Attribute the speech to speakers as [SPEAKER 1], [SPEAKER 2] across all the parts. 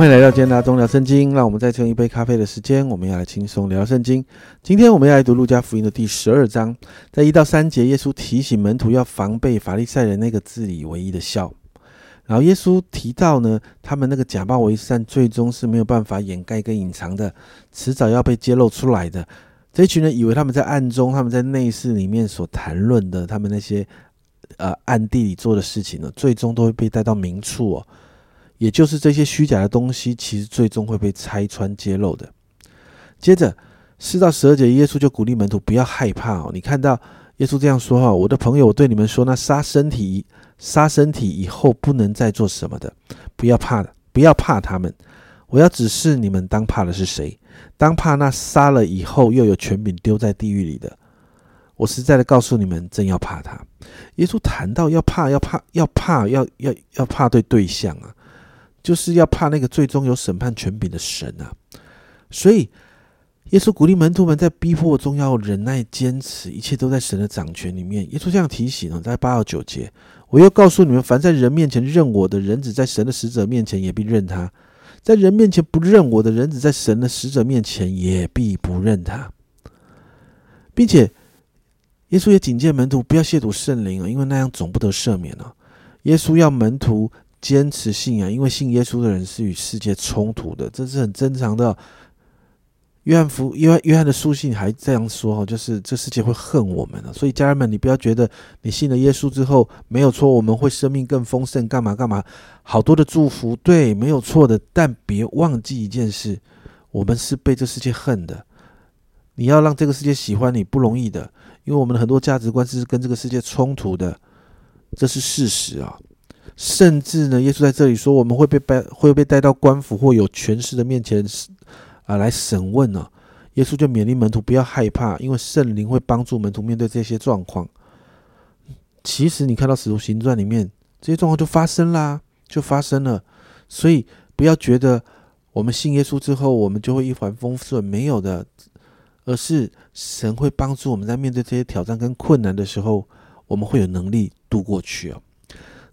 [SPEAKER 1] 欢迎来到今天的中聊圣经。让我们再用一杯咖啡的时间，我们要来轻松聊圣经。今天我们要来读路加福音的第十二章，在一到三节，耶稣提醒门徒要防备法利赛人那个自以为意的笑。然后耶稣提到呢，他们那个假冒为善，最终是没有办法掩盖跟隐藏的，迟早要被揭露出来的。这群人以为他们在暗中，他们在内室里面所谈论的，他们那些呃暗地里做的事情呢，最终都会被带到明处哦。也就是这些虚假的东西，其实最终会被拆穿揭露的。接着四到十二节，耶稣就鼓励门徒不要害怕哦。你看到耶稣这样说哈：“我的朋友，我对你们说，那杀身体、杀身体以后不能再做什么的，不要怕的，不要怕他们。我要指示你们，当怕的是谁？当怕那杀了以后又有权柄丢在地狱里的。我实在的告诉你们，真要怕他。耶稣谈到要怕，要怕，要怕，要要要怕对对象啊。”就是要怕那个最终有审判权柄的神啊，所以耶稣鼓励门徒们在逼迫中要忍耐坚持，一切都在神的掌权里面。耶稣这样提醒呢，在八到九节，我又告诉你们：凡在人面前认我的人子，在神的使者面前也必认他；在人面前不认我的人子，在神的使者面前也必不认他。并且耶稣也警戒门徒不要亵渎圣灵啊，因为那样总不得赦免了。耶稣要门徒。坚持信仰，因为信耶稣的人是与世界冲突的，这是很正常的。约翰福约约翰的书信还这样说哈，就是这世界会恨我们了。所以家人们，你不要觉得你信了耶稣之后没有错，我们会生命更丰盛，干嘛干嘛，好多的祝福，对，没有错的。但别忘记一件事，我们是被这世界恨的。你要让这个世界喜欢你不容易的，因为我们的很多价值观是跟这个世界冲突的，这是事实啊。甚至呢，耶稣在这里说，我们会被带会被带到官府或有权势的面前，啊，来审问呢。耶稣就勉励门徒不要害怕，因为圣灵会帮助门徒面对这些状况。其实你看到使徒行传里面，这些状况就发生啦，就发生了。所以不要觉得我们信耶稣之后，我们就会一帆风顺，没有的，而是神会帮助我们在面对这些挑战跟困难的时候，我们会有能力度过去哦。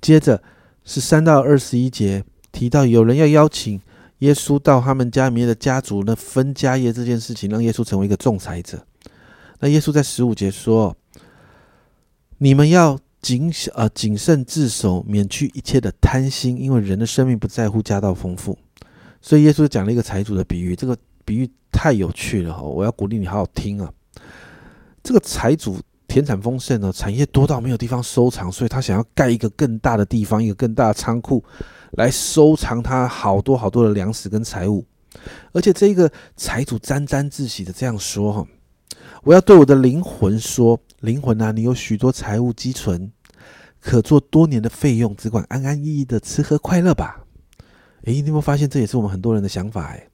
[SPEAKER 1] 接着是三到二十一节提到有人要邀请耶稣到他们家里面的家族呢分家业这件事情，让耶稣成为一个仲裁者。那耶稣在十五节说：“你们要谨呃谨慎自守，免去一切的贪心，因为人的生命不在乎家道丰富。”所以耶稣讲了一个财主的比喻，这个比喻太有趣了哈！我要鼓励你好好听啊。这个财主。田产丰盛呢，产业多到没有地方收藏，所以他想要盖一个更大的地方，一个更大的仓库，来收藏他好多好多的粮食跟财物。而且这个财主沾沾自喜的这样说：“哈，我要对我的灵魂说，灵魂啊，你有许多财物积存，可做多年的费用，只管安安逸逸的吃喝快乐吧。”诶，你有没有发现这也是我们很多人的想法？诶，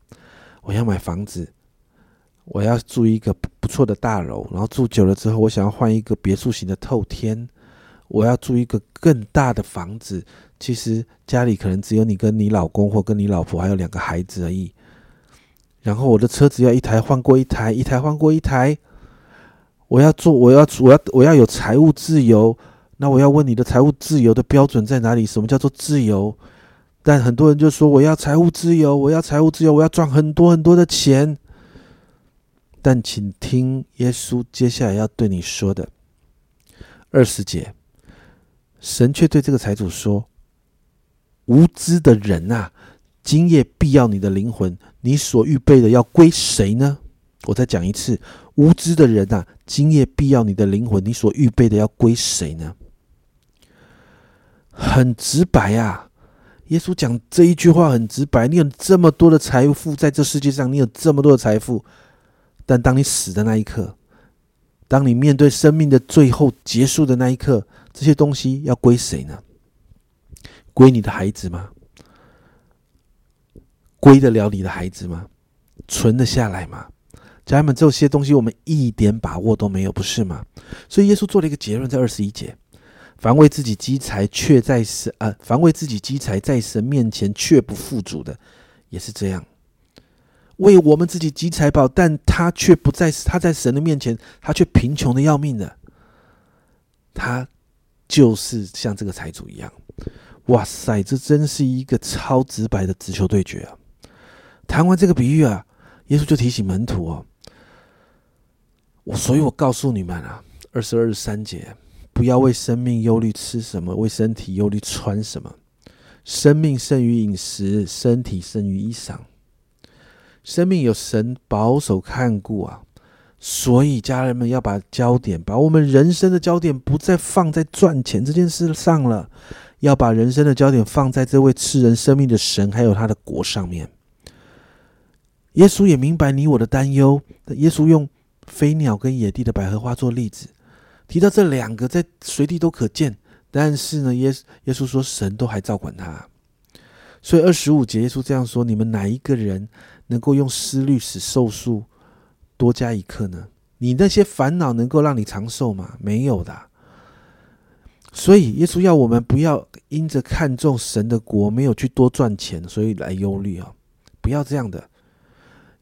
[SPEAKER 1] 我要买房子。我要住一个不错的大楼，然后住久了之后，我想要换一个别墅型的透天。我要住一个更大的房子。其实家里可能只有你跟你老公或跟你老婆还有两个孩子而已。然后我的车子要一台换过一台，一台换过一台。我要做，我要我要我要有财务自由。那我要问你的财务自由的标准在哪里？什么叫做自由？但很多人就说我要财务自由，我要财务自由，我要赚很多很多的钱。但请听耶稣接下来要对你说的二十节，神却对这个财主说：“无知的人啊，今夜必要你的灵魂，你所预备的要归谁呢？”我再讲一次：“无知的人啊，今夜必要你的灵魂，你所预备的要归谁呢？”很直白呀，耶稣讲这一句话很直白。你有这么多的财富，在这世界上，你有这么多的财富。但当你死的那一刻，当你面对生命的最后结束的那一刻，这些东西要归谁呢？归你的孩子吗？归得了你的孩子吗？存得下来吗？家人们，这些东西我们一点把握都没有，不是吗？所以耶稣做了一个结论，在二十一节：凡为自己积财却在神啊，凡为自己积财在神面前却不富足的，也是这样。为我们自己积财宝，但他却不在，他在神的面前，他却贫穷的要命的。他就是像这个财主一样，哇塞，这真是一个超直白的直球对决啊！谈完这个比喻啊，耶稣就提醒门徒哦，我所以，我告诉你们啊，二十二三节，不要为生命忧虑吃什么，为身体忧虑穿什么。生命胜于饮食，身体胜于衣裳。生命有神保守看顾啊，所以家人们要把焦点，把我们人生的焦点不再放在赚钱这件事上了，要把人生的焦点放在这位赐人生命的神，还有他的国上面。耶稣也明白你我的担忧，耶稣用飞鸟跟野地的百合花做例子，提到这两个在随地都可见。但是呢，耶耶稣说，神都还照管他，所以二十五节耶稣这样说：你们哪一个人能够用思虑使寿数多加一刻呢？你那些烦恼能够让你长寿吗？没有的。所以耶稣要我们不要因着看重神的国，没有去多赚钱，所以来忧虑啊！不要这样的。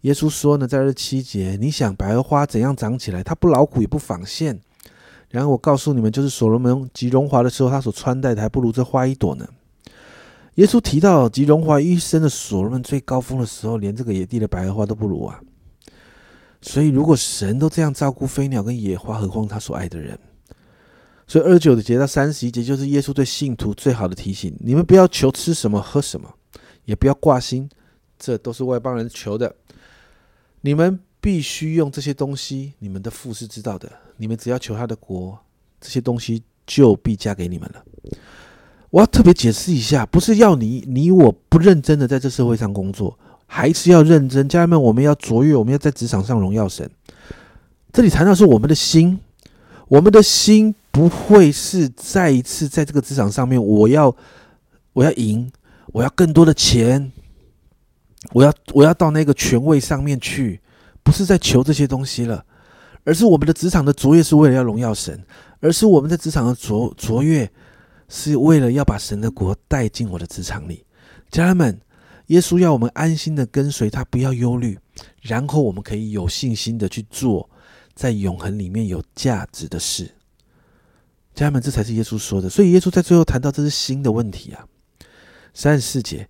[SPEAKER 1] 耶稣说呢，在二十七节，你想百合花怎样长起来？它不劳苦也不纺线。然后我告诉你们，就是所罗门极荣华的时候，他所穿戴的还不如这花一朵呢。耶稣提到极荣华一生的所罗门最高峰的时候，连这个野地的百合花都不如啊。所以，如果神都这样照顾飞鸟跟野花，何况他所爱的人？所以二九的节到三十一节，就是耶稣对信徒最好的提醒：你们不要求吃什么喝什么，也不要挂心，这都是外邦人求的。你们。必须用这些东西，你们的父是知道的。你们只要求他的国，这些东西就必加给你们了。我要特别解释一下，不是要你你我不认真的在这社会上工作，还是要认真。家人们，我们要卓越，我们要在职场上荣耀神。这里谈到是我们的心，我们的心不会是再一次在这个职场上面，我要我要赢，我要更多的钱，我要我要到那个权位上面去。不是在求这些东西了，而是我们的职场的卓越是为了要荣耀神，而是我们在职场的卓卓越是为了要把神的国带进我的职场里。家人们，耶稣要我们安心的跟随他，不要忧虑，然后我们可以有信心的去做在永恒里面有价值的事。家人们，这才是耶稣说的。所以耶稣在最后谈到这是新的问题啊，三十四节，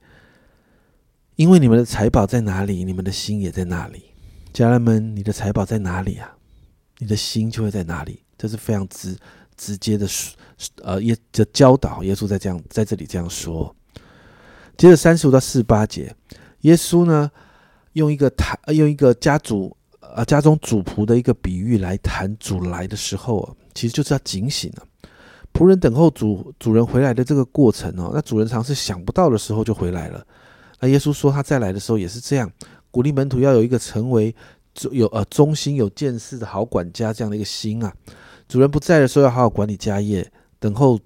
[SPEAKER 1] 因为你们的财宝在哪里，你们的心也在那里。家人们，你的财宝在哪里啊？你的心就会在哪里。这是非常直直接的，呃，耶的教导。耶稣在这样在这里这样说。接着三十五到四十八节，耶稣呢用一个谈呃用一个家主呃家中主仆的一个比喻来谈主来的时候，其实就是要警醒了。仆人等候主主人回来的这个过程哦，那主人常是想不到的时候就回来了。那耶稣说他再来的时候也是这样。鼓励门徒要有一个成为有呃忠心有见识的好管家这样的一个心啊。主人不在的时候要好好管理家业，等候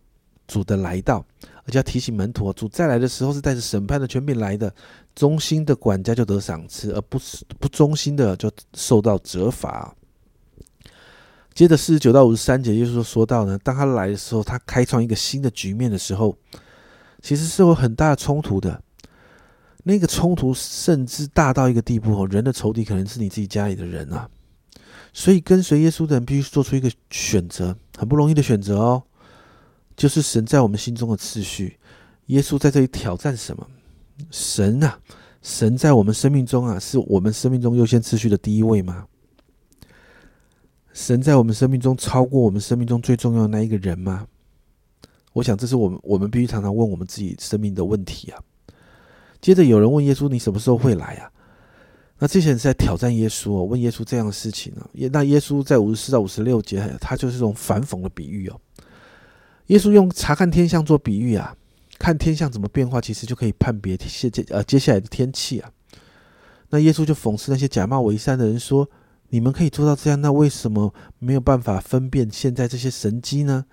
[SPEAKER 1] 主的来到，而且要提醒门徒，主再来的时候是带着审判的权柄来的。忠心的管家就得赏赐，而不是不忠心的就受到责罚。接着四十九到五十三节，耶稣说说到呢，当他来的时候，他开创一个新的局面的时候，其实是有很大的冲突的。那个冲突甚至大到一个地步，人的仇敌可能是你自己家里的人啊，所以跟随耶稣的人必须做出一个选择，很不容易的选择哦，就是神在我们心中的次序。耶稣在这里挑战什么？神啊，神在我们生命中啊，是我们生命中优先次序的第一位吗？神在我们生命中超过我们生命中最重要的那一个人吗？我想这是我们我们必须常常问我们自己生命的问题啊。接着有人问耶稣：“你什么时候会来啊？”那这些人是在挑战耶稣哦，问耶稣这样的事情呢？耶那耶稣在五十四到五十六节，他就是这种反讽的比喻哦。耶稣用查看天象做比喻啊，看天象怎么变化，其实就可以判别接接呃接下来的天气啊。那耶稣就讽刺那些假冒伪善的人说：“你们可以做到这样，那为什么没有办法分辨现在这些神机呢？”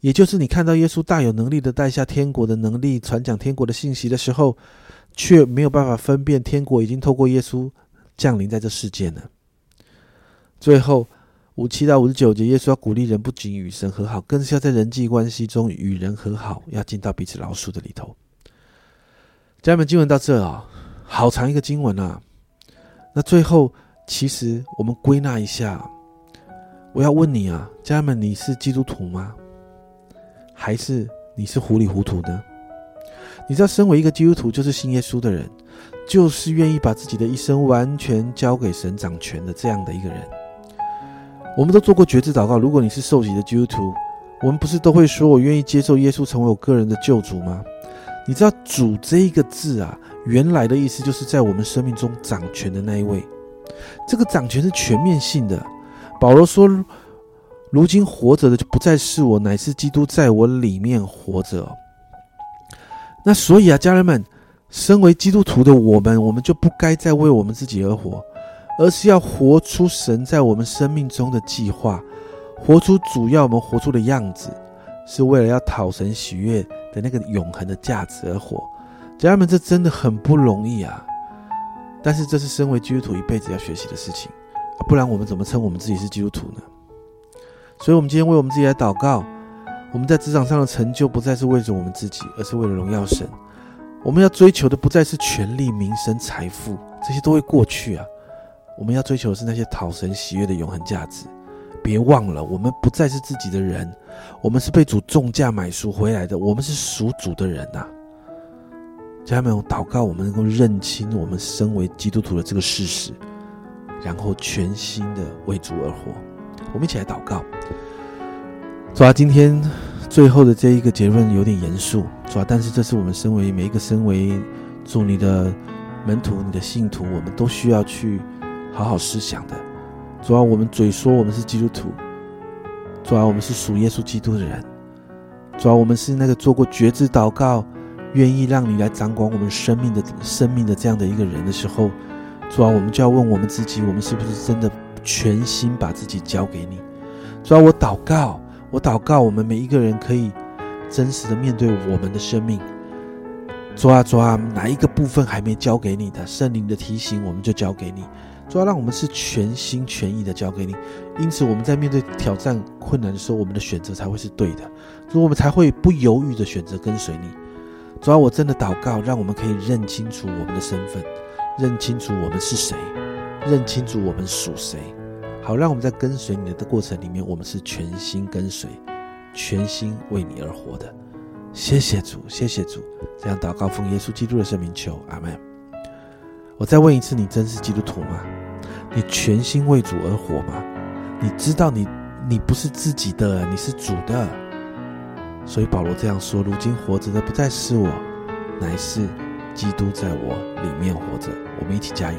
[SPEAKER 1] 也就是你看到耶稣大有能力的带下天国的能力，传讲天国的信息的时候。却没有办法分辨天国已经透过耶稣降临在这世界呢。最后五七到五十九节，耶稣要鼓励人不仅与神和好，更是要在人际关系中与人和好，要进到彼此饶恕的里头。家人们，经文到这啊，好长一个经文啊。那最后，其实我们归纳一下，我要问你啊，家人们，你是基督徒吗？还是你是糊里糊涂呢？你知道，身为一个基督徒，就是信耶稣的人，就是愿意把自己的一生完全交给神掌权的这样的一个人。我们都做过绝志祷告。如果你是受洗的基督徒，我们不是都会说：“我愿意接受耶稣成为我个人的救主吗？”你知道“主”这一个字啊，原来的意思就是在我们生命中掌权的那一位。这个掌权是全面性的。保罗说：“如今活着的就不再是我，乃是基督在我里面活着。”那所以啊，家人们，身为基督徒的我们，我们就不该再为我们自己而活，而是要活出神在我们生命中的计划，活出主要我们活出的样子，是为了要讨神喜悦的那个永恒的价值而活。家人们，这真的很不容易啊！但是这是身为基督徒一辈子要学习的事情，不然我们怎么称我们自己是基督徒呢？所以，我们今天为我们自己来祷告。我们在职场上的成就，不再是为着我们自己，而是为了荣耀神。我们要追求的，不再是权力、名声、财富，这些都会过去啊。我们要追求的是那些讨神喜悦的永恒价值。别忘了，我们不再是自己的人，我们是被主重价买赎回来的，我们是属主的人呐。家人们，祷告，我们能够认清我们身为基督徒的这个事实，然后全心的为主而活。我们一起来祷告。主啊，今天最后的这一个结论有点严肃，主要，但是这是我们身为每一个身为主你的门徒、你的信徒，我们都需要去好好思想的。主要，我们嘴说我们是基督徒，主要，我们是属耶稣基督的人，主要，我们是那个做过觉知祷告、愿意让你来掌管我们生命的生命的这样的一个人的时候，主要，我们就要问我们自己，我们是不是真的全心把自己交给你？主要，我祷告。我祷告，我们每一个人可以真实的面对我们的生命。抓啊，抓啊，哪一个部分还没交给你的？圣灵的提醒，我们就交给你。主啊，让我们是全心全意的交给你。因此，我们在面对挑战困难的时候，我们的选择才会是对的。所以，我们才会不犹豫的选择跟随你。主啊，我真的祷告，让我们可以认清楚我们的身份，认清楚我们是谁，认清楚我们属谁。好，让我们在跟随你的过程里面，我们是全心跟随，全心为你而活的。谢谢主，谢谢主。这样祷告，奉耶稣基督的圣名求，阿门。我再问一次，你真是基督徒吗？你全心为主而活吗？你知道你你不是自己的，你是主的。所以保罗这样说：如今活着的不再是我，乃是基督在我里面活着。我们一起加油。